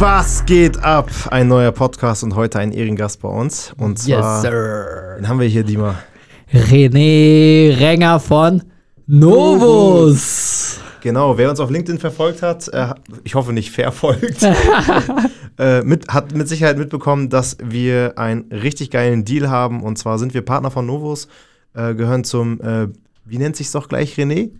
Was geht ab? Ein neuer Podcast und heute ein Ehrengast bei uns. Und zwar, yes, sir. wen haben wir hier, Dima? René Renger von Novus. Genau, wer uns auf LinkedIn verfolgt hat, äh, ich hoffe nicht verfolgt, äh, mit, hat mit Sicherheit mitbekommen, dass wir einen richtig geilen Deal haben. Und zwar sind wir Partner von Novus, äh, gehören zum, äh, wie nennt sich's doch gleich, René?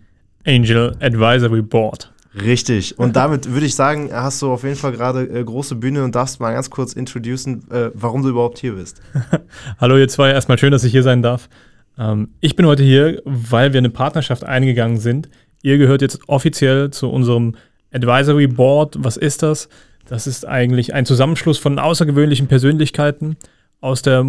Angel Advisory Board. Richtig. Und damit würde ich sagen, hast du auf jeden Fall gerade äh, große Bühne und darfst mal ganz kurz introducen, äh, warum du überhaupt hier bist. Hallo ihr zwei, erstmal schön, dass ich hier sein darf. Ähm, ich bin heute hier, weil wir eine Partnerschaft eingegangen sind. Ihr gehört jetzt offiziell zu unserem Advisory Board. Was ist das? Das ist eigentlich ein Zusammenschluss von außergewöhnlichen Persönlichkeiten aus der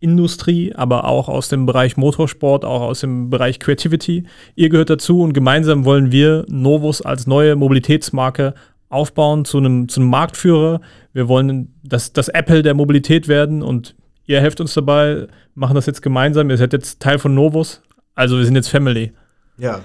Mobilitätsindustrie, aber auch aus dem Bereich Motorsport, auch aus dem Bereich Creativity. Ihr gehört dazu und gemeinsam wollen wir Novus als neue Mobilitätsmarke aufbauen zu einem, zu einem Marktführer. Wir wollen das, das Apple der Mobilität werden und ihr helft uns dabei, machen das jetzt gemeinsam. Ihr seid jetzt Teil von Novus, also wir sind jetzt Family. Ja,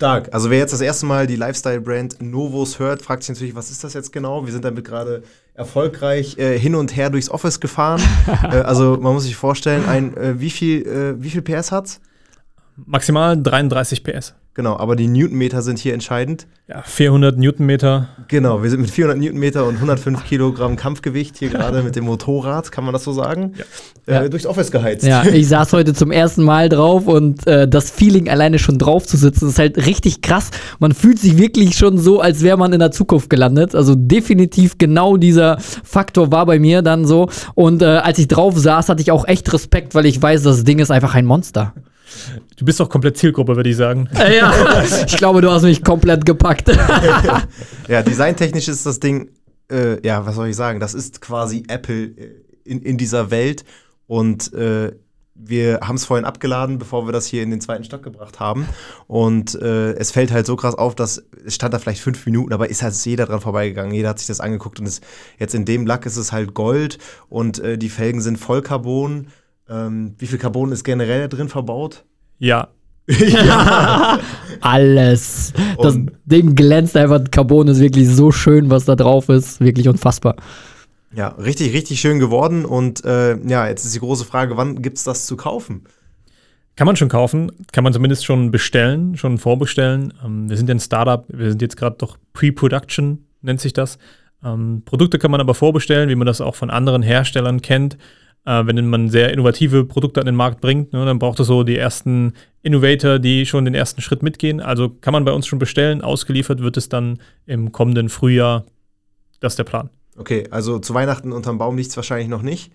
stark. Also wer jetzt das erste Mal die Lifestyle-Brand Novus hört, fragt sich natürlich, was ist das jetzt genau? Wir sind damit gerade erfolgreich äh, hin und her durchs Office gefahren. äh, also man muss sich vorstellen, ein, äh, wie, viel, äh, wie viel PS hat's? Maximal 33 PS. Genau, aber die Newtonmeter sind hier entscheidend. Ja, 400 Newtonmeter. Genau, wir sind mit 400 Newtonmeter und 105 Kilogramm Kampfgewicht hier gerade mit dem Motorrad, kann man das so sagen, Ja. äh, Ja. durchs Office geheizt. Ja, ich saß heute zum ersten Mal drauf und äh, das Feeling alleine schon drauf zu sitzen, ist halt richtig krass. Man fühlt sich wirklich schon so, als wäre man in der Zukunft gelandet. Also definitiv genau dieser Faktor war bei mir dann so. Und äh, als ich drauf saß, hatte ich auch echt Respekt, weil ich weiß, das Ding ist einfach ein Monster. Du bist doch komplett Zielgruppe, würde ich sagen. Äh, ja, ich glaube, du hast mich komplett gepackt. Ja, designtechnisch ist das Ding, äh, ja, was soll ich sagen, das ist quasi Apple äh, in, in dieser Welt und äh, wir haben es vorhin abgeladen, bevor wir das hier in den zweiten Stock gebracht haben. Und äh, es fällt halt so krass auf, dass es stand da vielleicht fünf Minuten, aber ist halt jeder dran vorbeigegangen. Jeder hat sich das angeguckt und es, jetzt in dem Lack ist es halt Gold und äh, die Felgen sind voll Carbon. Ähm, wie viel Carbon ist generell da drin verbaut? Ja. Alles. Das Und- Ding glänzt einfach. Carbon ist wirklich so schön, was da drauf ist. Wirklich unfassbar. Ja, richtig, richtig schön geworden. Und äh, ja, jetzt ist die große Frage, wann gibt es das zu kaufen? Kann man schon kaufen, kann man zumindest schon bestellen, schon vorbestellen. Ähm, wir sind ja ein Startup, wir sind jetzt gerade doch Pre-Production, nennt sich das. Ähm, Produkte kann man aber vorbestellen, wie man das auch von anderen Herstellern kennt. Äh, wenn man sehr innovative Produkte an den Markt bringt, ne, dann braucht es so die ersten Innovator, die schon den ersten Schritt mitgehen. Also kann man bei uns schon bestellen. Ausgeliefert wird es dann im kommenden Frühjahr. Das ist der Plan. Okay, also zu Weihnachten unterm Baum liegt es wahrscheinlich noch nicht.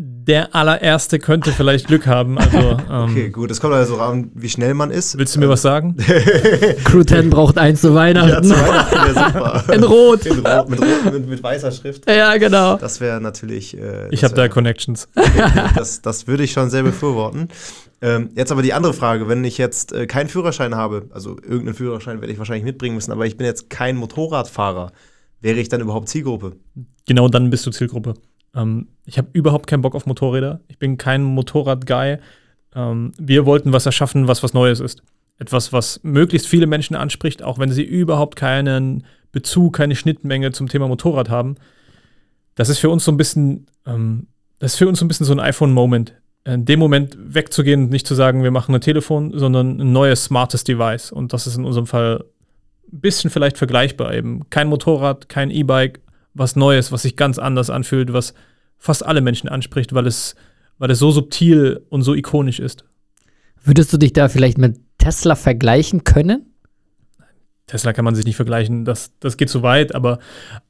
Der allererste könnte vielleicht Glück haben. Also, ähm, Okay, gut. Es kommt also an, wie schnell man ist. willst du mir was sagen? Crew 10 braucht eins zu Ja, Weihnachten. zu Weihnachten wäre super. In Rot. In Rot, mit, Rot mit, mit weißer Schrift. Ja, genau. Das wäre natürlich. Äh, Ich das habe da Connections. okay, das, das würde ich schon sehr befürworten. Ähm, jetzt aber die andere Frage, wenn ich jetzt äh, keinen Führerschein habe, also irgendeinen Führerschein werde ich wahrscheinlich mitbringen müssen, aber ich bin jetzt kein Motorradfahrer, wäre ich dann überhaupt Zielgruppe? Genau dann bist du Zielgruppe. Ähm, ich habe überhaupt keinen Bock auf Motorräder. Ich bin kein Motorrad-Guy. Ähm, wir wollten was erschaffen, was was Neues ist. Etwas, was möglichst viele Menschen anspricht, auch wenn sie überhaupt keinen Bezug, keine Schnittmenge zum Thema Motorrad haben. Das ist für uns so ein bisschen, ähm, das ist für uns so ein bisschen so ein iPhone-Moment. In dem Moment wegzugehen und nicht zu sagen, wir machen ein Telefon, sondern ein neues, smartes Device. Und das ist in unserem Fall ein bisschen vielleicht vergleichbar eben. Kein Motorrad, kein E-Bike, was Neues, was sich ganz anders anfühlt, was fast alle Menschen anspricht, weil es, weil es so subtil und so ikonisch ist. Würdest du dich da vielleicht mit Tesla vergleichen können? Tesla kann man sich nicht vergleichen, das, das geht zu weit, aber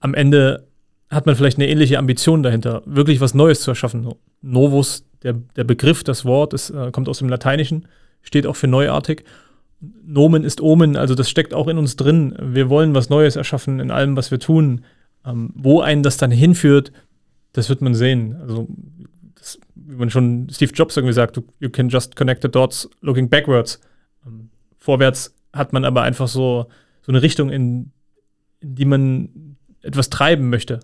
am Ende hat man vielleicht eine ähnliche Ambition dahinter, wirklich was Neues zu erschaffen. Novus, der, der Begriff, das Wort, ist, äh, kommt aus dem Lateinischen, steht auch für neuartig. Nomen ist Omen, also das steckt auch in uns drin. Wir wollen was Neues erschaffen in allem, was wir tun. Ähm, wo einen das dann hinführt, das wird man sehen. Also, das, wie man schon Steve Jobs irgendwie sagt, you can just connect the dots looking backwards. Ähm, vorwärts hat man aber einfach so, so eine Richtung, in, in die man etwas treiben möchte.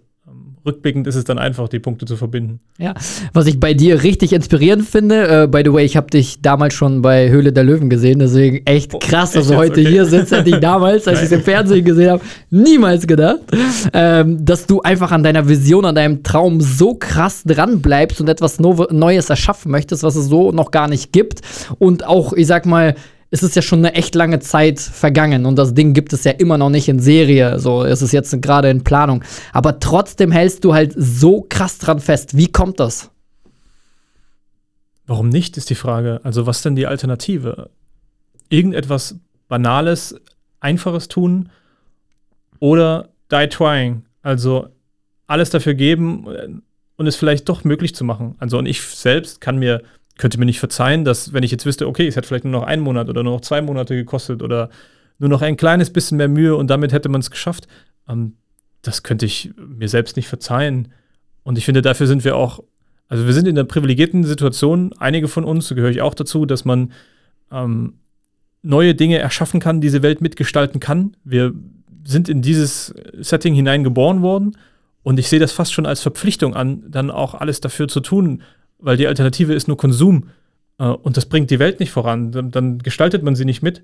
Rückblickend ist es dann einfach, die Punkte zu verbinden. Ja, was ich bei dir richtig inspirierend finde, äh, by the way, ich habe dich damals schon bei Höhle der Löwen gesehen, deswegen echt Oh, krass, echt dass du heute Okay. hier sitzt, hätte ich damals, als ich es im Fernsehen gesehen habe, niemals gedacht, ähm, dass du einfach an deiner Vision, an deinem Traum so krass dran bleibst und etwas no Neues erschaffen möchtest, was es so noch gar nicht gibt. Und auch, ich sag mal, es ist ja schon eine echt lange Zeit vergangen und das Ding gibt es ja immer noch nicht in Serie. So, es ist jetzt gerade in Planung. Aber trotzdem hältst du halt so krass dran fest. Wie kommt das? Warum nicht, ist die Frage. Also, was denn die Alternative? Irgendetwas Banales, Einfaches tun oder die trying? Also, alles dafür geben und es vielleicht doch möglich zu machen. Also, und ich selbst kann mir, könnte mir nicht verzeihen, dass, wenn ich jetzt wüsste, okay, es hätte vielleicht nur noch einen Monat oder nur noch zwei Monate gekostet oder nur noch ein kleines bisschen mehr Mühe und damit hätte man es geschafft. Ähm, das könnte ich mir selbst nicht verzeihen. Und ich finde, dafür sind wir auch also wir sind in der privilegierten Situation, einige von uns, da gehöre ich auch dazu, dass man ähm, neue Dinge erschaffen kann, diese Welt mitgestalten kann. Wir sind in dieses Setting hineingeboren worden und ich sehe das fast schon als Verpflichtung an, dann auch alles dafür zu tun, weil die Alternative ist nur Konsum äh, und das bringt die Welt nicht voran. Dann, dann gestaltet man sie nicht mit.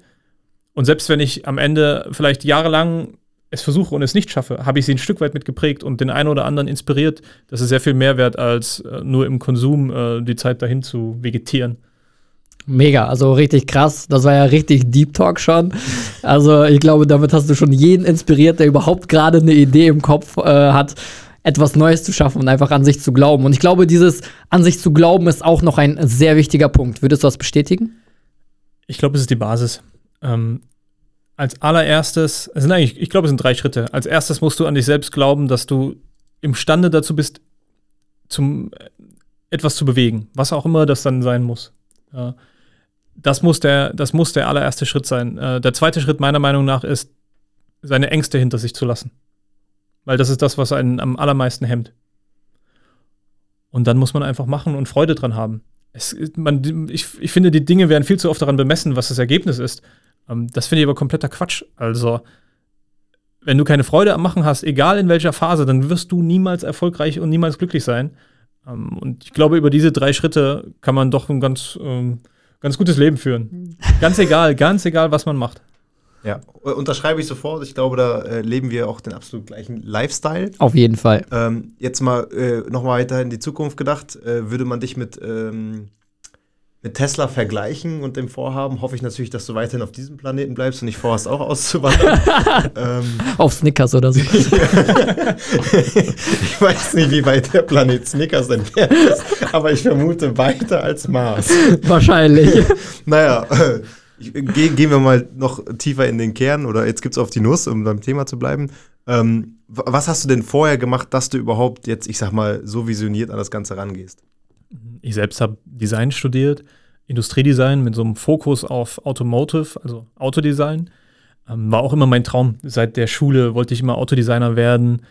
Und selbst wenn ich am Ende vielleicht jahrelang es versuche und es nicht schaffe, habe ich sie ein Stück weit mitgeprägt und den einen oder anderen inspiriert. Das ist sehr viel mehr wert, als äh, nur im Konsum äh, die Zeit dahin zu vegetieren. Mega, also richtig krass. Das war ja richtig Deep Talk schon. Also ich glaube, damit hast du schon jeden inspiriert, der überhaupt gerade eine Idee im Kopf äh, hat, etwas Neues zu schaffen und einfach an sich zu glauben. Und ich glaube, dieses an sich zu glauben ist auch noch ein sehr wichtiger Punkt. Würdest du das bestätigen? Ich glaube, es ist die Basis. Ähm, als allererstes, es sind eigentlich, ich glaube, es sind drei Schritte. Als erstes musst du an dich selbst glauben, dass du imstande dazu bist, zum äh, etwas zu bewegen, was auch immer das dann sein muss. Ja. Das muss der, das muss der allererste Schritt sein. Äh, der zweite Schritt meiner Meinung nach ist, seine Ängste hinter sich zu lassen. Weil das ist das, was einen am allermeisten hemmt. Und dann muss man einfach machen und Freude dran haben. Es, man, ich, ich finde, die Dinge werden viel zu oft daran bemessen, was das Ergebnis ist. Ähm, das finde ich aber kompletter Quatsch. Also, wenn du keine Freude am Machen hast, egal in welcher Phase, dann wirst du niemals erfolgreich und niemals glücklich sein. Ähm, und ich glaube, über diese drei Schritte kann man doch ein ganz, ähm, ganz gutes Leben führen. ganz egal, ganz egal, was man macht. Ja, äh, unterschreibe ich sofort. Ich glaube, da äh, leben wir auch den absolut gleichen Lifestyle. Auf jeden Fall. Ähm, jetzt mal äh, noch mal weiter in die Zukunft gedacht. Äh, würde man dich mit, ähm, mit Tesla vergleichen und dem Vorhaben, hoffe ich natürlich, dass du weiterhin auf diesem Planeten bleibst und nicht vorhast, auch auszuwandern. ähm, Auf Snickers oder so. ich weiß nicht, wie weit der Planet Snickers entfernt ist, aber ich vermute weiter als Mars. Wahrscheinlich. Naja, äh, ge gehen wir mal noch tiefer in den Kern oder jetzt gibt's auf die Nuss, um beim Thema zu bleiben. Ähm, was hast du denn vorher gemacht, dass du überhaupt jetzt, ich sag mal, so visioniert an das Ganze rangehst? Ich selbst habe Design studiert, Industriedesign mit so einem Fokus auf Automotive, also Autodesign. Ähm, war auch immer mein Traum. Seit der Schule wollte ich immer Autodesigner werden.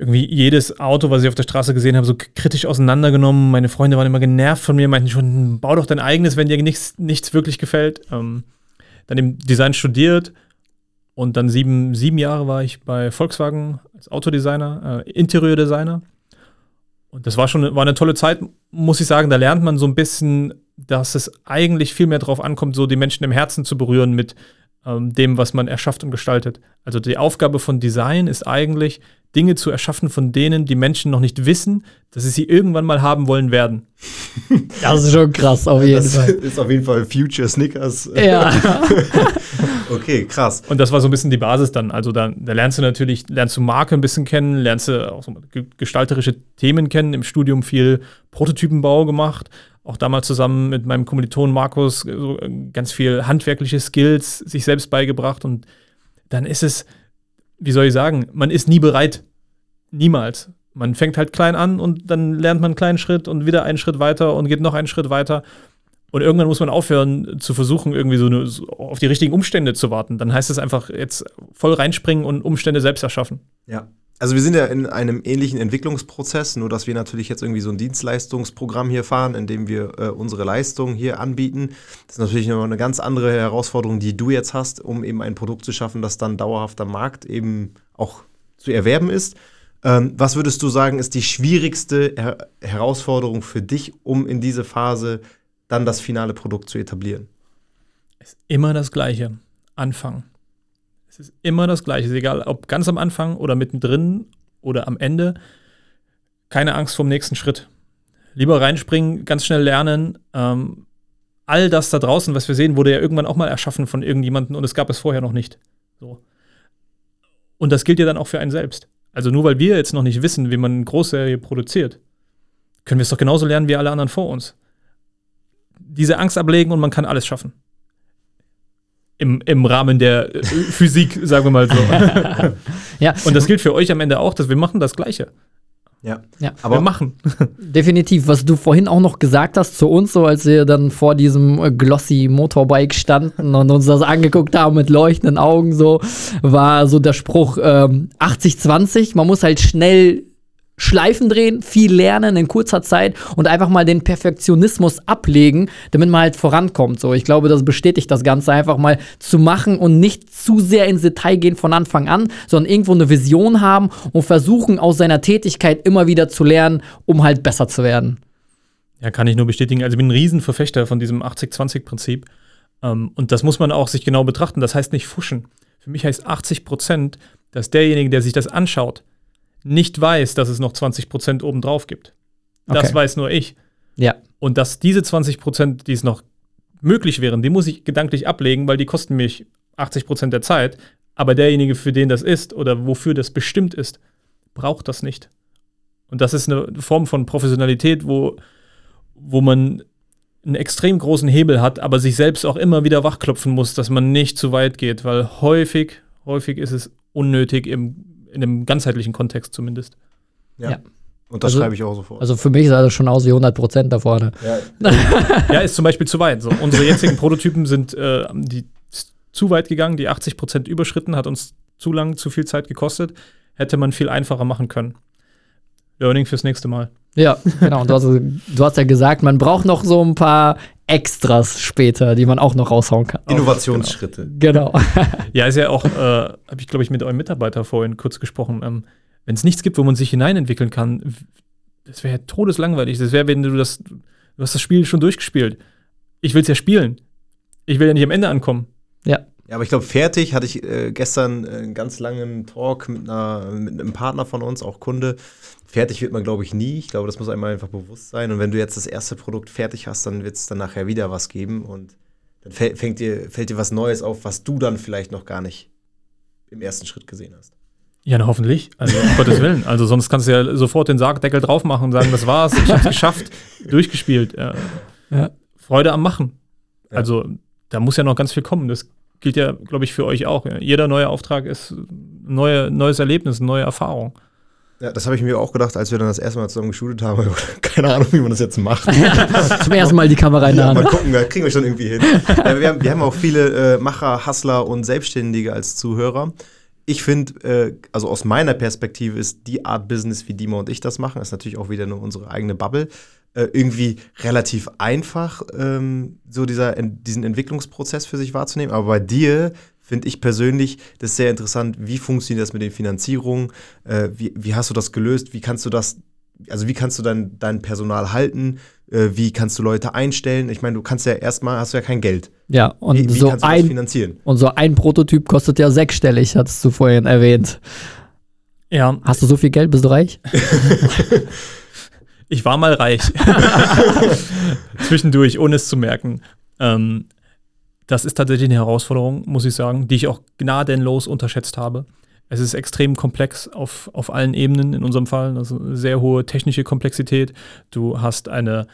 Irgendwie jedes Auto, was ich auf der Straße gesehen habe, so kritisch auseinandergenommen. Meine Freunde waren immer genervt von mir, meinten schon, bau doch dein eigenes, wenn dir nichts, nichts wirklich gefällt. Ähm, dann im Design studiert und dann sieben, sieben Jahre war ich bei Volkswagen als Autodesigner, äh, Interieurdesigner. Und das war schon war eine tolle Zeit, muss ich sagen. Da lernt man so ein bisschen, dass es eigentlich viel mehr darauf ankommt, so die Menschen im Herzen zu berühren mit ähm, dem, was man erschafft und gestaltet. Also die Aufgabe von Design ist eigentlich, Dinge zu erschaffen, von denen die Menschen noch nicht wissen, dass sie sie irgendwann mal haben wollen werden. Das ist schon krass, auf jeden Das Fall. ist auf jeden Fall Future Snickers. Ja. Okay, krass. Und das war so ein bisschen die Basis dann. Also da, da lernst du natürlich, lernst du Marke ein bisschen kennen, lernst du auch so ge- gestalterische Themen kennen. Im Studium viel Prototypenbau gemacht. Auch damals zusammen mit meinem Kommilitonen Markus so äh, ganz viel handwerkliche Skills sich selbst beigebracht. Und dann ist es, wie soll ich sagen, man ist nie bereit. Niemals. Man fängt halt klein an und dann lernt man einen kleinen Schritt und wieder einen Schritt weiter und geht noch einen Schritt weiter. Und irgendwann muss man aufhören zu versuchen, irgendwie so, eine, so auf die richtigen Umstände zu warten. Dann heißt es einfach jetzt voll reinspringen und Umstände selbst erschaffen. Ja. Also wir sind ja in einem ähnlichen Entwicklungsprozess, nur dass wir natürlich jetzt irgendwie so ein Dienstleistungsprogramm hier fahren, in dem wir äh, unsere Leistungen hier anbieten. Das ist natürlich noch eine ganz andere Herausforderung, die du jetzt hast, um eben ein Produkt zu schaffen, das dann dauerhaft am Markt eben auch zu erwerben ist. Ähm, was würdest du sagen, ist die schwierigste Her Herausforderung für dich, um in diese Phase dann das finale Produkt zu etablieren? ist immer das Gleiche. Anfang. Ist immer das Gleiche. Ist egal, ob ganz am Anfang oder mittendrin oder am Ende. Keine Angst vom nächsten Schritt. Lieber reinspringen, ganz schnell lernen. Ähm, all das da draußen, was wir sehen, wurde ja irgendwann auch mal erschaffen von irgendjemandem und es gab es vorher noch nicht. So. Und das gilt ja dann auch für einen selbst. Also nur weil wir jetzt noch nicht wissen, wie man eine Großserie produziert, können wir es doch genauso lernen wie alle anderen vor uns. Diese Angst ablegen und man kann alles schaffen. Im, Im Rahmen der äh, Physik, sagen wir mal so. Ja, Und das gilt für euch am Ende auch, dass wir machen das Gleiche. Ja. Ja. wir Aber machen. definitiv. Was du vorhin auch noch gesagt hast zu uns, so als wir dann vor diesem äh, glossy Motorbike standen und uns das angeguckt haben mit leuchtenden Augen, so war so der Spruch ähm, 80-20. Man muss halt schnell Schleifen drehen, viel lernen in kurzer Zeit und einfach mal den Perfektionismus ablegen, damit man halt vorankommt. So, ich glaube, das bestätigt das Ganze einfach mal zu machen und nicht zu sehr ins Detail gehen von Anfang an, sondern irgendwo eine Vision haben und versuchen aus seiner Tätigkeit immer wieder zu lernen, um halt besser zu werden. Ja, kann ich nur bestätigen. Also ich bin ein Riesenverfechter von diesem 80-20-Prinzip. Ähm, und das muss man auch sich genau betrachten. Das heißt nicht fuschen. Für mich heißt 80 Prozent, dass derjenige, der sich das anschaut, nicht weiß, dass es noch 20 Prozent obendrauf gibt. Das Okay. weiß nur ich. Ja, Und dass diese 20 Prozent, die es noch möglich wären, die muss ich gedanklich ablegen, weil die kosten mich 80 Prozent der Zeit. Aber derjenige, für den das ist oder wofür das bestimmt ist, braucht das nicht. Und das ist eine Form von Professionalität, wo, wo man einen extrem großen Hebel hat, aber sich selbst auch immer wieder wachklopfen muss, dass man nicht zu weit geht, weil häufig, häufig ist es unnötig, im, in einem ganzheitlichen Kontext zumindest. ja. Ja. Und das Also- schreibe ich auch sofort. also für mich sah das schon aus wie 100 Prozent da vorne. ja, Ja, ist zum Beispiel zu weit. So, unsere jetzigen Prototypen sind äh, die zu weit gegangen, die 80% überschritten, hat uns zu lang, zu viel Zeit gekostet. Hätte man viel einfacher machen können. Learning fürs nächste Mal. Ja, genau. Und du hast, du hast ja gesagt, man braucht noch so ein paar Extras später, die man auch noch raushauen kann. Innovationsschritte. Genau. Ja, ist ja auch, äh, habe ich glaube ich mit eurem Mitarbeiter vorhin kurz gesprochen. Ähm, Wenn es nichts gibt, wo man sich hineinentwickeln kann, das wäre ja todeslangweilig. Das wäre, wenn du das, du hast das Spiel schon durchgespielt. Ich will es ja spielen. Ich will ja nicht am Ende ankommen. Ja, aber ich glaube, fertig hatte ich äh, gestern äh, einen ganz langen Talk mit, einer, mit einem Partner von uns, auch Kunde. Fertig wird man, glaube ich, nie. Ich glaube, das muss einem einfach bewusst sein. Und wenn du jetzt das erste Produkt fertig hast, dann wird es dann nachher wieder was geben. Und dann fängt dir, fällt dir was Neues auf, was du dann vielleicht noch gar nicht im ersten Schritt gesehen hast. Ja, na, hoffentlich. Also, um Gottes Willen. Also, sonst kannst du ja sofort den Sargdeckel drauf machen und sagen, das war's, ich hab's geschafft, durchgespielt. Ja. Ja. Freude am Machen. Ja. Also, da muss ja noch ganz viel kommen. Das gilt ja, glaube ich, für euch auch. Jeder neue Auftrag ist ein neue, neues Erlebnis, eine neue Erfahrung. Ja, das habe ich mir auch gedacht, als wir dann das erste Mal zusammen geshootet haben. Keine Ahnung, wie man das jetzt macht. Zum ersten Mal die Kamera in der Ja, mal Hand. gucken, da kriegen wir schon irgendwie hin. wir, haben, wir haben auch viele äh, Macher, Hustler und Selbstständige als Zuhörer. Ich finde, äh, also aus meiner Perspektive ist die Art Business, wie Dima und ich das machen, ist natürlich auch wieder nur unsere eigene Bubble, äh, irgendwie relativ einfach, ähm, so dieser, en- diesen Entwicklungsprozess für sich wahrzunehmen. Aber bei dir finde ich persönlich das sehr interessant, wie funktioniert das mit den Finanzierungen, äh, wie, wie hast du das gelöst, wie kannst du das, also wie kannst du dein, dein Personal halten, äh, wie kannst du Leute einstellen? Ich meine, du kannst ja erstmal, hast du ja kein Geld. Ja, und Wie, wie so kannst du das ein finanzieren? und so ein Prototyp kostet ja sechsstellig, hattest du vorhin erwähnt. Ja, Hast du so viel Geld, bist du reich? ich war mal reich. Zwischendurch, ohne es zu merken. Ähm, das ist tatsächlich eine Herausforderung, muss ich sagen, die ich auch gnadenlos unterschätzt habe. Es ist extrem komplex auf, auf allen Ebenen in unserem Fall. Also sehr hohe technische Komplexität. Du hast eine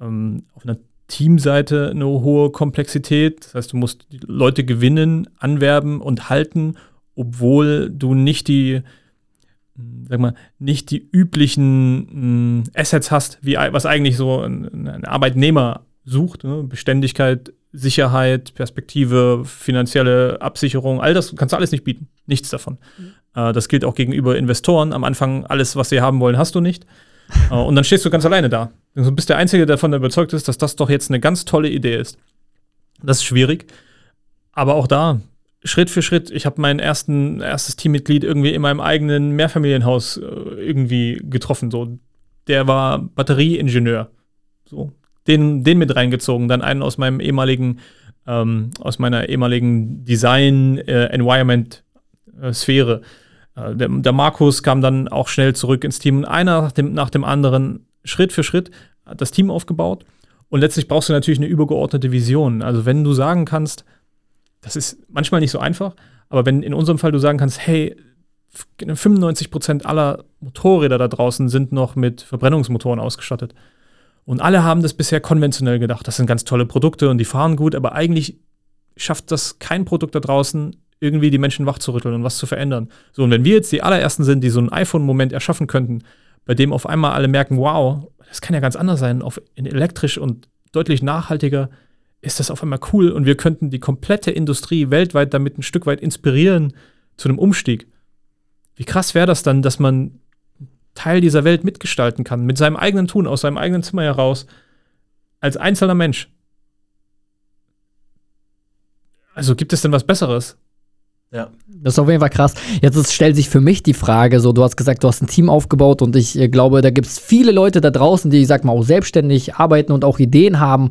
ähm, auf einer Teamseite eine hohe Komplexität. Das heißt, du musst Leute gewinnen, anwerben und halten, obwohl du nicht die, sag mal, nicht die üblichen mh, Assets hast, wie was eigentlich so ein, ein Arbeitnehmer sucht. Ne? Beständigkeit, Sicherheit, Perspektive, finanzielle Absicherung, all das kannst du alles nicht bieten. Nichts davon. Äh, das gilt auch gegenüber Investoren. Am Anfang, alles, was sie haben wollen, hast du nicht. Äh, und dann stehst du ganz alleine da. Du bist der Einzige, der davon überzeugt ist, dass das doch jetzt eine ganz tolle Idee ist. Das ist schwierig. Aber auch da Schritt für Schritt. Ich habe mein ersten, erstes Teammitglied irgendwie in meinem eigenen Mehrfamilienhaus äh, irgendwie getroffen. So, der war Batterieingenieur. So, den, den mit reingezogen. Dann einen aus meinem ehemaligen, ähm, aus meiner ehemaligen Design-Environment-Sphäre. Äh, äh, der, der, Markus kam dann auch schnell zurück ins Team. Und einer nach dem, nach dem anderen, Schritt für Schritt, hat das Team aufgebaut. Und letztlich brauchst du natürlich eine übergeordnete Vision. Also wenn du sagen kannst, das ist manchmal nicht so einfach, aber wenn in unserem Fall du sagen kannst, hey, 95 Prozent aller Motorräder da draußen sind noch mit Verbrennungsmotoren ausgestattet. Und alle haben das bisher konventionell gedacht. Das sind ganz tolle Produkte und die fahren gut, aber eigentlich schafft das kein Produkt da draußen, irgendwie die Menschen wachzurütteln und was zu verändern. So, und wenn wir jetzt die allerersten sind, die so einen iPhone-Moment erschaffen könnten, bei dem auf einmal alle merken, wow, das kann ja ganz anders sein, auf elektrisch und deutlich nachhaltiger, ist das auf einmal cool und wir könnten die komplette Industrie weltweit damit ein Stück weit inspirieren zu einem Umstieg. Wie krass wäre das dann, dass man Teil dieser Welt mitgestalten kann, mit seinem eigenen Tun, aus seinem eigenen Zimmer heraus, als einzelner Mensch? Also gibt es denn was Besseres? Ja. Das ist auf jeden Fall krass. Jetzt ist, stellt sich für mich die Frage, so du hast gesagt, du hast ein Team aufgebaut und ich äh, glaube, da gibt es viele Leute da draußen, die, ich sag mal, auch selbstständig arbeiten und auch Ideen haben.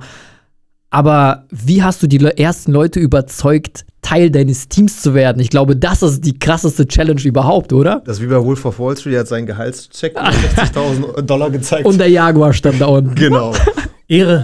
Aber wie hast du die ersten Leute überzeugt, Teil deines Teams zu werden? Ich glaube, das ist die krasseste Challenge überhaupt, oder? Das ist wie bei Wolf of Wall Street, der hat seinen Gehaltscheck von 60.000 Dollar gezeigt. Und der Jaguar stand da unten. Genau. Ehre.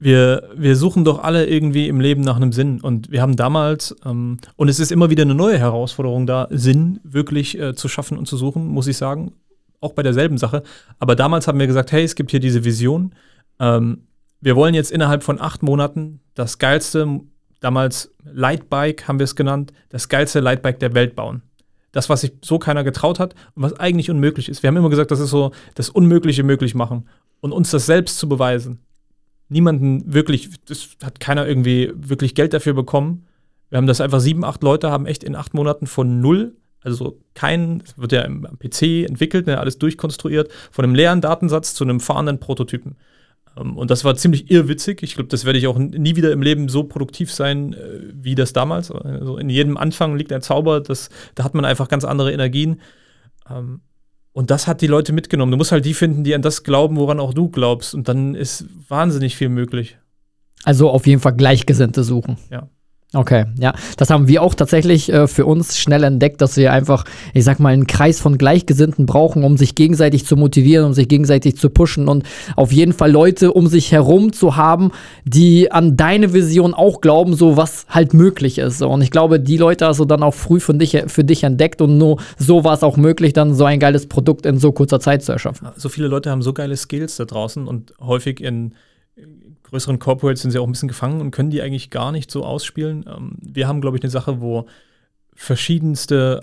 Wir, wir suchen doch alle irgendwie im Leben nach einem Sinn. Und wir haben damals, ähm, und es ist immer wieder eine neue Herausforderung da, Sinn wirklich äh, zu schaffen und zu suchen, muss ich sagen. Auch bei derselben Sache. Aber damals haben wir gesagt, hey, es gibt hier diese Vision. Ähm, wir wollen jetzt innerhalb von acht Monaten das geilste, damals Lightbike haben wir es genannt, das geilste Lightbike der Welt bauen. Das, was sich so keiner getraut hat und was eigentlich unmöglich ist. Wir haben immer gesagt, das ist so das Unmögliche möglich machen und uns das selbst zu beweisen. Niemanden wirklich, das hat keiner irgendwie wirklich Geld dafür bekommen. Wir haben das einfach sieben, acht Leute haben echt in acht Monaten von null, also kein, es wird ja am PC entwickelt, ne, alles durchkonstruiert, von einem leeren Datensatz zu einem fahrenden Prototypen. Ähm, und das war ziemlich irrwitzig. Ich glaube, das werde ich auch nie wieder im Leben so produktiv sein äh, wie das damals. Also in jedem Anfang liegt ein Zauber, das, da hat man einfach ganz andere Energien. Ähm, und das hat die Leute mitgenommen. Du musst halt die finden, die an das glauben, woran auch du glaubst. Und dann ist wahnsinnig viel möglich. Also auf jeden Fall Gleichgesinnte suchen. Ja. Okay, ja. Das haben wir auch tatsächlich äh, für uns schnell entdeckt, dass wir einfach, ich sag mal, einen Kreis von Gleichgesinnten brauchen, um sich gegenseitig zu motivieren, um sich gegenseitig zu pushen und auf jeden Fall Leute um sich herum zu haben, die an deine Vision auch glauben, so was halt möglich ist. Und ich glaube, die Leute hast du dann auch früh von dich, für dich entdeckt und nur so war es auch möglich, dann so ein geiles Produkt in so kurzer Zeit zu erschaffen. So viele Leute haben so geile Skills da draußen und häufig in größeren Corporates sind sie auch ein bisschen gefangen und können die eigentlich gar nicht so ausspielen. Ähm, wir haben, glaube ich, eine Sache, wo verschiedenste,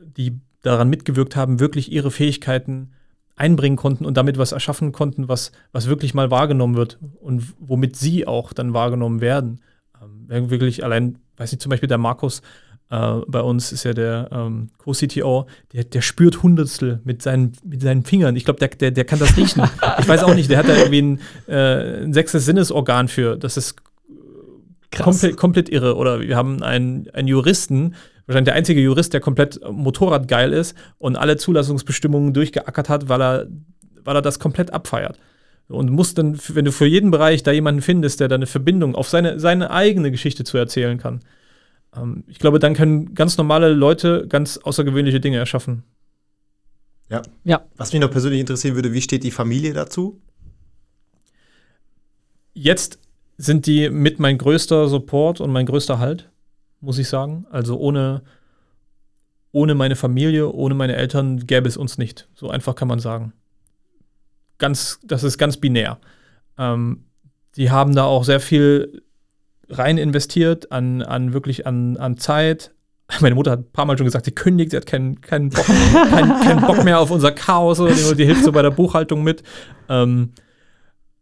die daran mitgewirkt haben, wirklich ihre Fähigkeiten einbringen konnten und damit was erschaffen konnten, was, was wirklich mal wahrgenommen wird und womit sie auch dann wahrgenommen werden. Ähm, wirklich allein, weiß nicht, zum Beispiel der Markus Uh, bei uns ist ja der ähm, Co-CTO, der, der spürt Hundertstel mit seinen, mit seinen Fingern. Ich glaube, der, der, der kann das riechen. ich weiß auch nicht, der hat da irgendwie ein, äh, ein sechstes Sinnesorgan für. Das ist komplett, komplett irre. Oder wir haben einen, einen Juristen, wahrscheinlich der einzige Jurist, der komplett Motorradgeil ist und alle Zulassungsbestimmungen durchgeackert hat, weil er, weil er das komplett abfeiert. Und muss dann, wenn du für jeden Bereich da jemanden findest, der da eine Verbindung auf seine, seine eigene Geschichte zu erzählen kann, ähm, ich glaube, dann können ganz normale Leute ganz außergewöhnliche Dinge erschaffen. Ja. ja. Was mich noch persönlich interessieren würde, wie steht die Familie dazu? Jetzt sind die mit mein größter Support und mein größter Halt, muss ich sagen. Also ohne, ohne meine Familie, ohne meine Eltern gäbe es uns nicht. So einfach kann man sagen. Ganz, das ist ganz binär. Ähm, die haben da auch sehr viel rein investiert, an, an wirklich an, an Zeit. Meine Mutter hat ein paar Mal schon gesagt, sie kündigt, sie hat keinen, keinen, Bock, keinen, keinen Bock mehr auf unser Chaos, die, die hilft so bei der Buchhaltung mit. Ähm,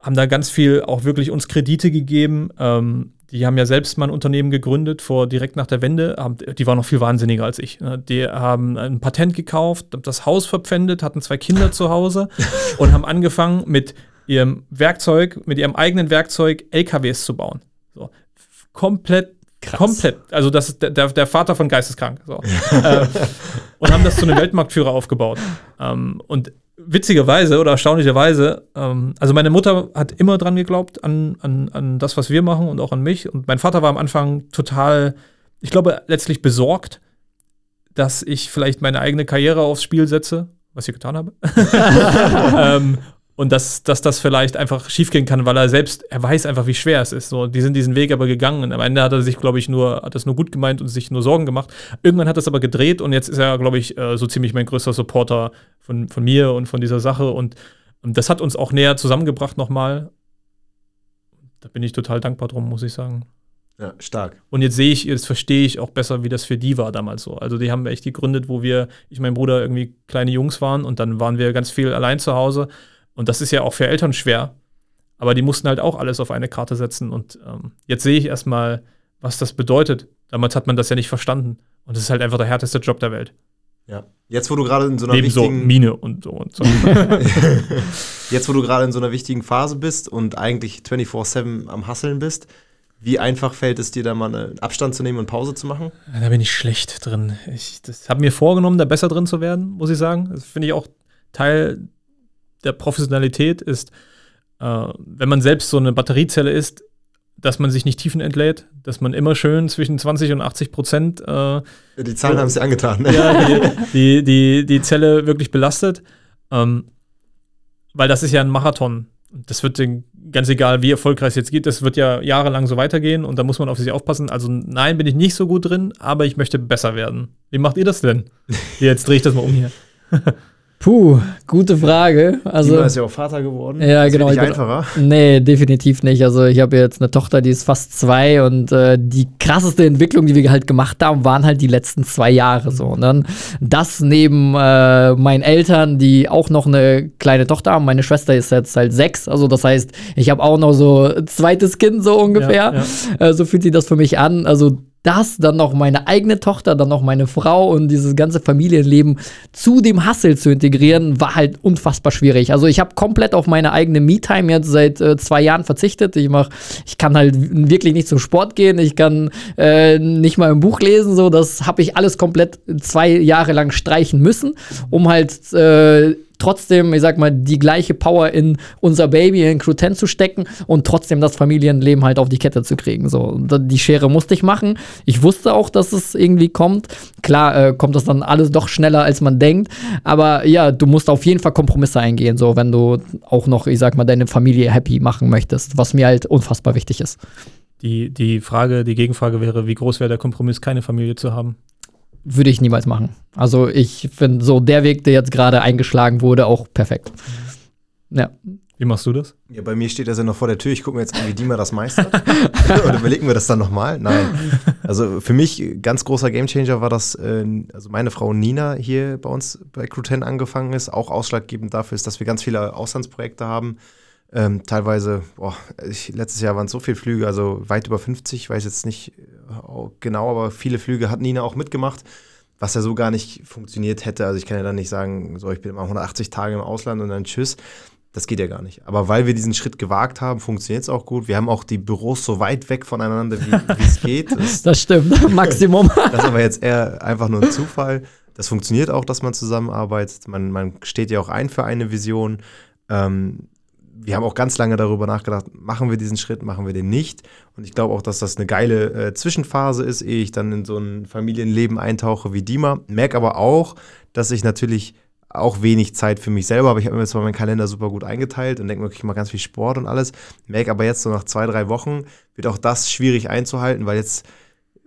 haben da ganz viel auch wirklich uns Kredite gegeben. Ähm, die haben ja selbst mal ein Unternehmen gegründet, vor direkt nach der Wende. Haben, die waren noch viel wahnsinniger als ich. Ne? Die haben ein Patent gekauft, das Haus verpfändet, hatten zwei Kinder zu Hause und haben angefangen mit ihrem Werkzeug, mit ihrem eigenen Werkzeug LKWs zu bauen. Komplett Krass. Komplett. Also das ist der, der, der Vater von Geisteskrank. So. äh, und haben das zu einem Weltmarktführer aufgebaut. Ähm, und witzigerweise oder erstaunlicherweise, ähm, also meine Mutter hat immer dran geglaubt, an, an, an das, was wir machen und auch an mich. Und mein Vater war am Anfang total, ich glaube, letztlich besorgt, dass ich vielleicht meine eigene Karriere aufs Spiel setze, was ich getan habe. ähm, und dass, dass das vielleicht einfach schiefgehen kann, weil er selbst, er weiß einfach, wie schwer es ist. So, die sind diesen Weg aber gegangen. Und am Ende hat er sich, glaube ich, nur, hat das nur gut gemeint und sich nur Sorgen gemacht. Irgendwann hat das aber gedreht und jetzt ist er, glaube ich, äh, so ziemlich mein größter Supporter von, von mir und von dieser Sache. Und, und das hat uns auch näher zusammengebracht nochmal. Da bin ich total dankbar drum, muss ich sagen. Ja, stark. Und jetzt sehe ich, jetzt verstehe ich auch besser, wie das für die war damals so. Also die haben echt gegründet, wo wir, ich und mein Bruder irgendwie kleine Jungs waren und dann waren wir ganz viel allein zu Hause. Und das ist ja auch für Eltern schwer. Aber die mussten halt auch alles auf eine Karte setzen. Und ähm, jetzt sehe ich erstmal, was das bedeutet. Damals hat man das ja nicht verstanden. Und es ist halt einfach der härteste Job der Welt. Ja. Jetzt, wo du gerade in so einer Neben so wichtigen Mine und so und so. Jetzt, wo du gerade in so einer wichtigen Phase bist und eigentlich 24-7 am Hasseln bist, wie einfach fällt es dir da mal einen Abstand zu nehmen und Pause zu machen? da bin ich schlecht drin. Ich habe mir vorgenommen, da besser drin zu werden, muss ich sagen. Das finde ich auch Teil der Professionalität ist, äh, wenn man selbst so eine Batteriezelle ist, dass man sich nicht tiefen entlädt, dass man immer schön zwischen 20 und 80 Prozent äh, Die Zahlen haben es dir angetan. Ne? ja, die, die, die, die Zelle wirklich belastet. Ähm, weil das ist ja ein Marathon. Das wird den, ganz egal, wie erfolgreich es jetzt geht, das wird ja jahrelang so weitergehen und da muss man auf sich aufpassen. Also nein, bin ich nicht so gut drin, aber ich möchte besser werden. Wie macht ihr das denn? Jetzt drehe ich das mal um hier. Puh, gute Frage. Also, ist ja auch Vater geworden. Ja, Das genau, Nicht ich bin- einfacher. Nee, definitiv nicht. Also ich habe jetzt eine Tochter, die ist fast zwei und äh, die krasseste Entwicklung, die wir halt gemacht haben, waren halt die letzten zwei Jahre so. Und dann das neben äh, meinen Eltern, die auch noch eine kleine Tochter haben. Meine Schwester ist jetzt halt sechs, also das heißt, ich habe auch noch so ein zweites Kind so ungefähr. Ja, Äh, so fühlt sich das für mich an. Also das, dann noch meine eigene Tochter, dann noch meine Frau und dieses ganze Familienleben zu dem Hustle zu integrieren, war halt unfassbar schwierig. Also ich habe komplett auf meine eigene Me-Time jetzt seit äh, zwei Jahren verzichtet. Ich mach, ich kann halt wirklich nicht zum Sport gehen, ich kann äh, nicht mal ein Buch lesen, so das habe ich alles komplett zwei Jahre lang streichen müssen, um halt äh, trotzdem, ich sag mal, die gleiche Power in unser Baby, in 10 zu stecken und trotzdem das Familienleben halt auf die Kette zu kriegen. So, die Schere musste ich machen. Ich wusste auch, dass es irgendwie kommt. Klar, äh, kommt das dann alles doch schneller, als man denkt. Aber ja, du musst auf jeden Fall Kompromisse eingehen, so wenn du auch noch, ich sag mal, deine Familie happy machen möchtest, was mir halt unfassbar wichtig ist. Die, die Frage, die Gegenfrage wäre, wie groß wäre der Kompromiss, keine Familie zu haben? Würde ich niemals machen. Also ich finde so der Weg, der jetzt gerade eingeschlagen wurde, auch perfekt. Ja. Wie machst du das? Ja, bei mir steht das ja noch vor der Tür. Ich gucke mir jetzt an, wie Dima das meistert. Oder überlegen wir das dann nochmal? Nein. Also für mich ganz großer Gamechanger war, dass äh, also meine Frau Nina hier bei uns bei Crew 10 angefangen ist. Auch ausschlaggebend dafür ist, dass wir ganz viele Auslandsprojekte haben. Ähm, teilweise, boah, ich, letztes Jahr waren es so viele Flüge, also weit über 50, ich weiß jetzt nicht äh, genau, aber viele Flüge hat Nina auch mitgemacht, was ja so gar nicht funktioniert hätte. Also ich kann ja dann nicht sagen, so ich bin immer 180 Tage im Ausland und dann tschüss. Das geht ja gar nicht. Aber weil wir diesen Schritt gewagt haben, funktioniert es auch gut. Wir haben auch die Büros so weit weg voneinander, wie wie es geht. Das, Das stimmt, Maximum. das ist aber jetzt eher einfach nur ein Zufall. Das funktioniert auch, dass man zusammenarbeitet. Man, man steht ja auch ein für eine Vision. Ähm, wir haben auch ganz lange darüber nachgedacht, machen wir diesen Schritt, machen wir den nicht. Und ich glaube auch, dass das eine geile äh, Zwischenphase ist, ehe ich dann in so ein Familienleben eintauche wie Dima. Merke aber auch, dass ich natürlich auch wenig Zeit für mich selber habe. Ich habe mir zwar meinen Kalender super gut eingeteilt und denke mir, ich mache ganz viel Sport und alles. Merke aber jetzt so nach zwei, drei Wochen wird auch das schwierig einzuhalten, weil jetzt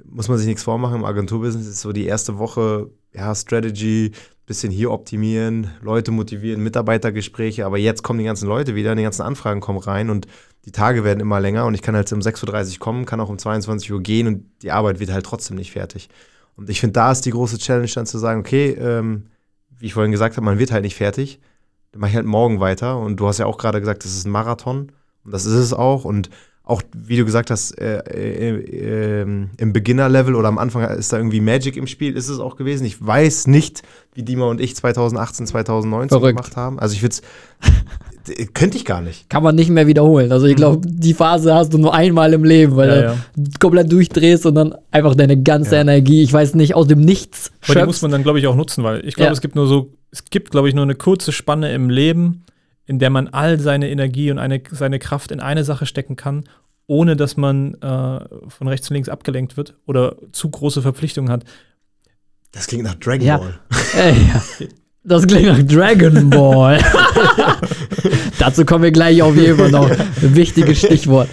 muss man sich nichts vormachen. Im Agenturbusiness ist so die erste Woche, ja, Strategy, bisschen hier optimieren, Leute motivieren, Mitarbeitergespräche, aber jetzt kommen die ganzen Leute wieder, die ganzen Anfragen kommen rein und die Tage werden immer länger und ich kann halt um 6.30 Uhr kommen, kann auch um 22 Uhr gehen und die Arbeit wird halt trotzdem nicht fertig. Und ich finde, da ist die große Challenge dann zu sagen, okay, ähm, wie ich vorhin gesagt habe, man wird halt nicht fertig, dann mache ich halt morgen weiter und du hast ja auch gerade gesagt, das ist ein Marathon und das ist es auch und auch, wie du gesagt hast, äh, äh, äh, im Beginner-Level oder am Anfang ist da irgendwie Magic im Spiel, ist es auch gewesen. Ich weiß nicht, wie Dima und ich 2018, 2019 Verrückt. gemacht haben. Also ich würde es Könnte ich gar nicht. Kann man nicht mehr wiederholen. Also ich glaube, die Phase hast du nur einmal im Leben, weil Ja, du ja. komplett durchdrehst und dann einfach deine ganze Ja. Energie, ich weiß nicht, aus dem Nichts Aber die muss schöpfst. man dann, glaube ich, auch nutzen, weil ich glaube, Ja. es gibt nur so, es gibt, glaube ich, nur eine kurze Spanne im Leben, in der man all seine Energie und eine, seine Kraft in eine Sache stecken kann, ohne dass man äh, von rechts und links abgelenkt wird oder zu große Verpflichtungen hat. Das klingt nach Dragon Ja. Ball. Ey, ja. Das klingt nach Dragon Ball. Dazu kommen wir gleich auf jeden Fall noch. Ein wichtiges Stichwort.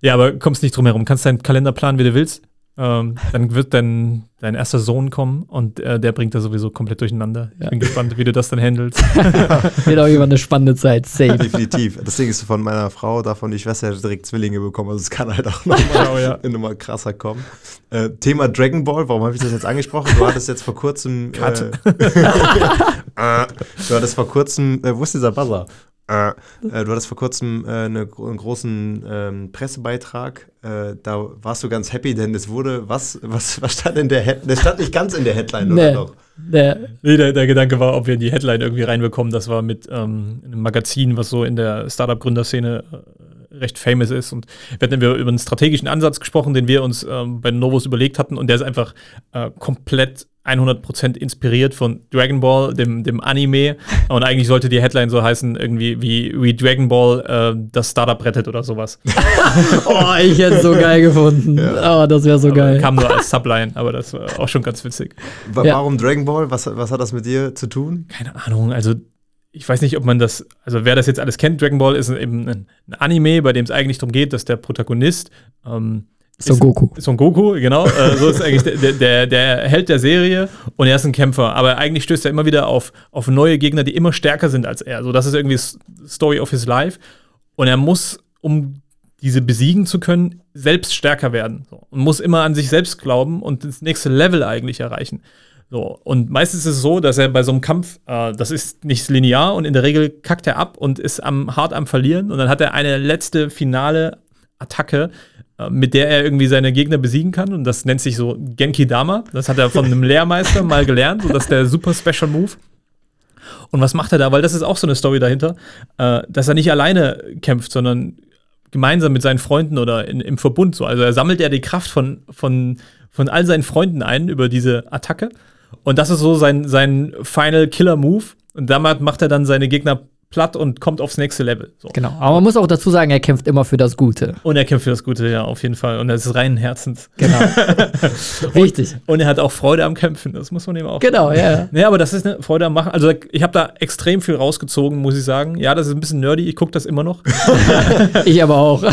Ja, aber kommst nicht drum herum. Kannst deinen Kalender planen, wie du willst. Ähm, dann wird dein, dein erster Sohn kommen und äh, der bringt da sowieso komplett durcheinander. Ich Ja. bin gespannt, wie du das dann handelst. Wird jeden Fall eine spannende Zeit. Safe. Definitiv. Das Ding ist von meiner Frau, davon die Schwester hat direkt Zwillinge bekommen. Also es kann halt auch nochmal Oh, ja. noch mal krasser kommen. Äh, Thema Dragon Ball, warum habe ich das jetzt angesprochen? Du hattest jetzt vor kurzem. Cut. Äh, äh, du hattest vor kurzem. Äh, wo ist dieser Buzzer? Äh, du hattest vor kurzem äh, eine, einen großen ähm, Pressebeitrag. Äh, da warst du ganz happy, denn es wurde. Was, was, was stand in der Headline? Das stand nicht ganz in der Headline, oder Nee. doch? Der, Nee, der, der Gedanke war, ob wir in die Headline irgendwie reinbekommen. Das war mit ähm, einem Magazin, was so in der Startup-Gründerszene äh, recht famous ist. Und wir hatten über, über einen strategischen Ansatz gesprochen, den wir uns ähm, bei Novus überlegt hatten. Und der ist einfach äh, komplett 100% inspiriert von Dragon Ball, dem, dem Anime. Und eigentlich sollte die Headline so heißen, irgendwie wie, wie Dragon Ball äh, das Startup rettet oder sowas. oh, ich hätte es so geil gefunden. Oh, das wäre so Aber geil. Kam nur als Subline, aber das war auch schon ganz witzig. Wa Ja. Warum Dragon Ball? Was, was hat das mit dir zu tun? keine Ahnung, also ich weiß nicht, ob man das, also wer das jetzt alles kennt, Dragon Ball ist eben ein, ein Anime, bei dem es eigentlich darum geht, dass der Protagonist ähm, Son Goku. Son Goku, genau. äh, so ist eigentlich der, der, der Held der Serie und er ist ein Kämpfer. Aber eigentlich stößt er immer wieder auf, auf neue Gegner, die immer stärker sind als er. So, das ist irgendwie Story of his life. Und er muss, um diese besiegen zu können, selbst stärker werden. So. Und muss immer an sich selbst glauben und das nächste Level eigentlich erreichen. So, und meistens ist es so, dass er bei so einem Kampf, äh, das ist nicht linear und in der Regel kackt er ab und ist am, hart am Verlieren. Und dann hat er eine letzte finale Attacke, mit der er irgendwie seine Gegner besiegen kann. Und das nennt sich so Genki Dama. Das hat er von einem Lehrmeister mal gelernt. So, das ist der super Special Move. Und was macht er da? Weil das ist auch so eine Story dahinter, äh, dass er nicht alleine kämpft, sondern gemeinsam mit seinen Freunden oder in, im Verbund so. Also er sammelt ja die Kraft von, von, von all seinen Freunden ein über diese Attacke. Und das ist so sein, sein Final Killer Move. Und damit macht er dann seine Gegner platt und kommt aufs nächste Level. So. Genau. Aber man muss auch dazu sagen, er kämpft immer für das Gute. Und er kämpft für das Gute, ja, auf jeden Fall. Und das ist reinen Herzens. Genau. Richtig. Und er hat auch Freude am Kämpfen. Das muss man ihm auch. Genau, ja. Ja, aber das ist eine Freude am Machen. Also ich habe da extrem viel rausgezogen, muss ich sagen. Ja, das ist ein bisschen nerdy. Ich gucke das immer noch. Ich aber auch.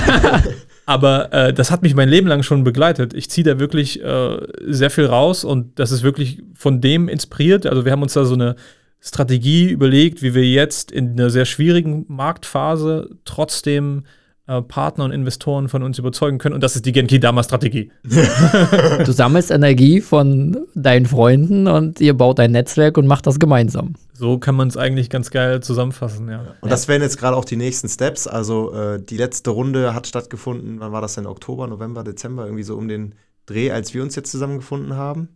Aber äh, das hat mich mein Leben lang schon begleitet. Ich ziehe da wirklich äh, sehr viel raus und das ist wirklich von dem inspiriert. Also wir haben uns da so eine Strategie überlegt, wie wir jetzt in einer sehr schwierigen Marktphase trotzdem äh, Partner und Investoren von uns überzeugen können. Und das ist die Genki-Dama-Strategie. Du sammelst Energie von deinen Freunden und ihr baut ein Netzwerk und macht das gemeinsam. So kann man es eigentlich ganz geil zusammenfassen, ja. Und das wären jetzt gerade auch die nächsten Steps. Also äh, die letzte Runde hat stattgefunden, wann war das denn? Oktober, November, Dezember, irgendwie so um den Dreh, als wir uns jetzt zusammengefunden haben.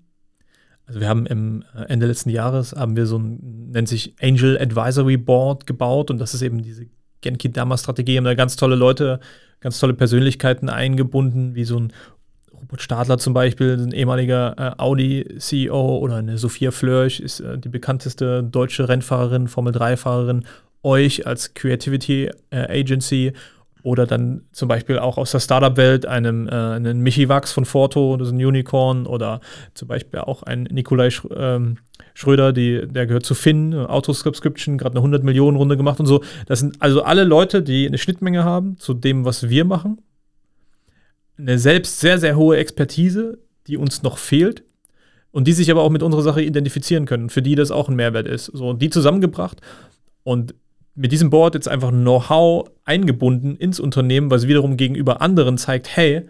Also wir haben im äh, Ende letzten Jahres haben wir so ein, nennt sich Angel Advisory Board gebaut und das ist eben diese Genki-Dama-Strategie. Haben da ganz tolle Leute, ganz tolle Persönlichkeiten eingebunden, wie so ein Robert Stadler zum Beispiel, ein ehemaliger äh, Audi-CEO oder eine Sophia Flörsch ist äh, die bekannteste deutsche Rennfahrerin, Formel-3-Fahrerin, euch als Creativity äh, Agency oder dann zum Beispiel auch aus der Startup-Welt einem, äh, einen Michi Wachs von Forto, das ist ein Unicorn, oder zum Beispiel auch ein Nikolai Sch ähm, Schröder, die, der gehört zu Finn, Autosubscription, gerade eine 100 Millionen Runde gemacht und so. Das sind also alle Leute, die eine Schnittmenge haben zu dem, was wir machen. Eine selbst sehr, sehr hohe Expertise, die uns noch fehlt und die sich aber auch mit unserer Sache identifizieren können, für die das auch ein Mehrwert ist. So, die zusammengebracht und mit diesem Board jetzt einfach Know-how eingebunden ins Unternehmen, was wiederum gegenüber anderen zeigt, hey,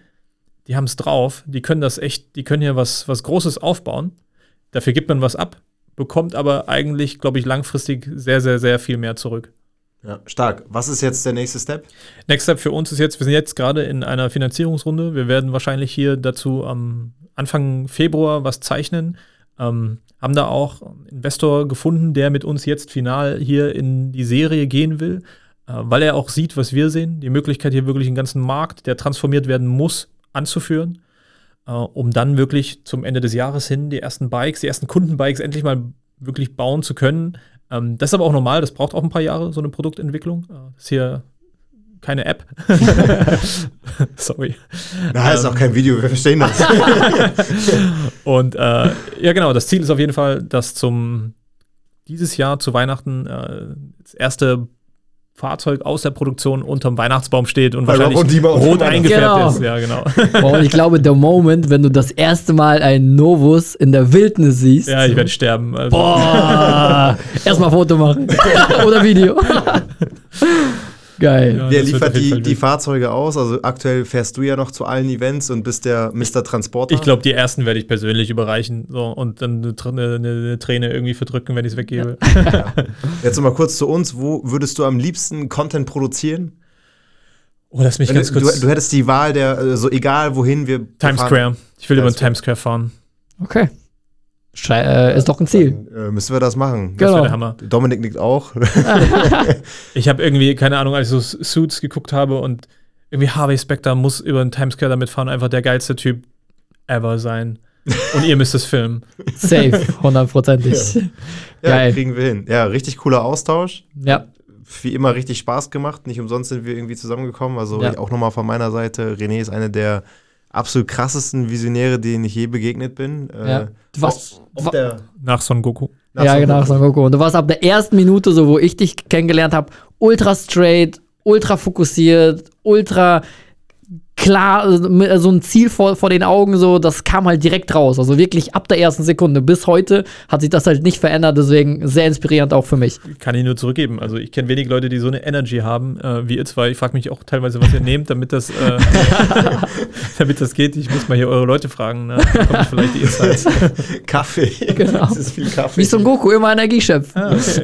die haben es drauf, die können das echt, die können hier was, was Großes aufbauen. Dafür gibt man was ab, bekommt aber eigentlich, glaube ich, langfristig sehr, sehr, sehr viel mehr zurück. Ja, stark. Was ist jetzt der nächste Step? Next Step für uns ist jetzt, wir sind jetzt gerade in einer Finanzierungsrunde. Wir werden wahrscheinlich hier dazu am Anfang Februar was zeichnen. Ähm, haben da auch einen Investor gefunden, der mit uns jetzt final hier in die Serie gehen will, äh, weil er auch sieht, was wir sehen, die Möglichkeit hier wirklich einen ganzen Markt, der transformiert werden muss, anzuführen, äh, um dann wirklich zum Ende des Jahres hin die ersten Bikes, die ersten Kundenbikes endlich mal wirklich bauen zu können. Ähm, das ist aber auch normal, das braucht auch ein paar Jahre, so eine Produktentwicklung. Äh, das ist hier keine App. Sorry. Na, ist auch kein Video, wir verstehen das. Und äh, ja, genau, das Ziel ist auf jeden Fall, dass zum dieses Jahr zu Weihnachten äh, das erste Fahrzeug aus der Produktion unterm Weihnachtsbaum steht und Bei wahrscheinlich rot unterm eingefärbt Genau. ist. Ja, genau. Boah, und ich glaube, der Moment, wenn du das erste Mal einen Novus in der Wildnis siehst. ja, ich werde sterben. Also. Boah, erstmal Foto machen. Oder Video. Geil. Ja, Wer liefert die, die. Fahrzeuge aus? Also aktuell fährst du ja noch zu allen Events und bist der Mr. Transporter. Ich glaube, die ersten werde ich persönlich überreichen so, und dann eine, eine, eine Träne irgendwie verdrücken, wenn ich es weggebe. Jetzt noch mal kurz zu uns. Wo würdest du am liebsten Content produzieren? Oh, lass mich Wenn ganz du, kurz. du hättest die Wahl der, äh, so egal wohin wir. Times fahren, Square. Ich will über den Times Square fahren. Okay. Schei äh, ist doch ein Ziel. Dann, äh, müssen wir das machen. Das wäre Genau. der Hammer. Dominik nickt auch. Ich habe irgendwie, keine Ahnung, als ich so Suits geguckt habe und irgendwie Harvey Specter muss über den Times Square damit fahren, einfach der geilste Typ ever sein. Und ihr müsst es filmen. Safe, hundertprozentig. Ja, Geil. kriegen wir hin. Ja, richtig cooler Austausch. Ja. Wie immer richtig Spaß gemacht. Nicht umsonst sind wir irgendwie zusammengekommen. Also Ja. auch nochmal von meiner Seite. René ist einer der absolut krassesten Visionäre, denen ich je begegnet bin. Äh, Ja. Du warst, auf der, Nach Son Goku. nach ja, so- genau, Son Goku. Und du warst ab der ersten Minute, so wo ich dich kennengelernt habe, ultra straight, ultra fokussiert, ultra klar, also mit so ein Ziel vor, vor den Augen, so, das kam halt direkt raus. Also wirklich ab der ersten Sekunde bis heute hat sich das halt nicht verändert, deswegen sehr inspirierend auch für mich. Kann ich nur zurückgeben. Also ich kenne wenig Leute, die so eine Energy haben äh, wie ihr zwei. Ich frage mich auch teilweise, was ihr nehmt, damit das, äh, damit das geht. Ich muss mal hier eure Leute fragen. Ne? Vielleicht die Insights. Kaffee. Genau. Das ist viel Kaffee. Wie Son Goku, immer Energie schöpfen. Ah, okay.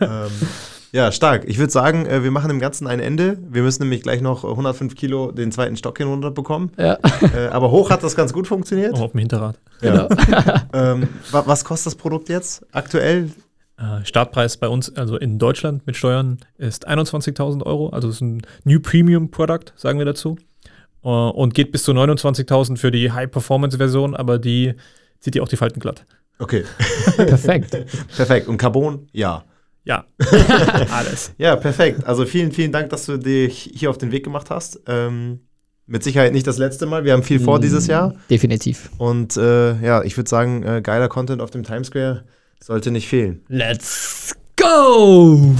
Ähm, ja, stark. Ich würde sagen, äh, wir machen dem Ganzen ein Ende. Wir müssen nämlich gleich noch 105 Kilo den zweiten Stock hinunterbekommen. Ja, Äh, aber hoch hat das ganz gut funktioniert. Auch auf dem Hinterrad. Ja. ähm, wa was kostet das Produkt jetzt aktuell? Äh, Startpreis bei uns, also in Deutschland mit Steuern, ist 21.000 Euro. Also es ist ein New Premium Product, sagen wir dazu. Äh, und geht bis zu 29.000 für die High-Performance-Version, aber die zieht ihr auch die Falten glatt. Okay, perfekt. perfekt. Und Carbon? Ja. Ja, alles. Ja, perfekt. Also vielen, vielen Dank, dass du dich hier auf den Weg gemacht hast. Ähm, mit Sicherheit nicht das letzte Mal. Wir haben viel vor dieses Jahr. Definitiv. Und äh, ja, ich würde sagen, äh, geiler Content auf dem Times Square sollte nicht fehlen. Let's go!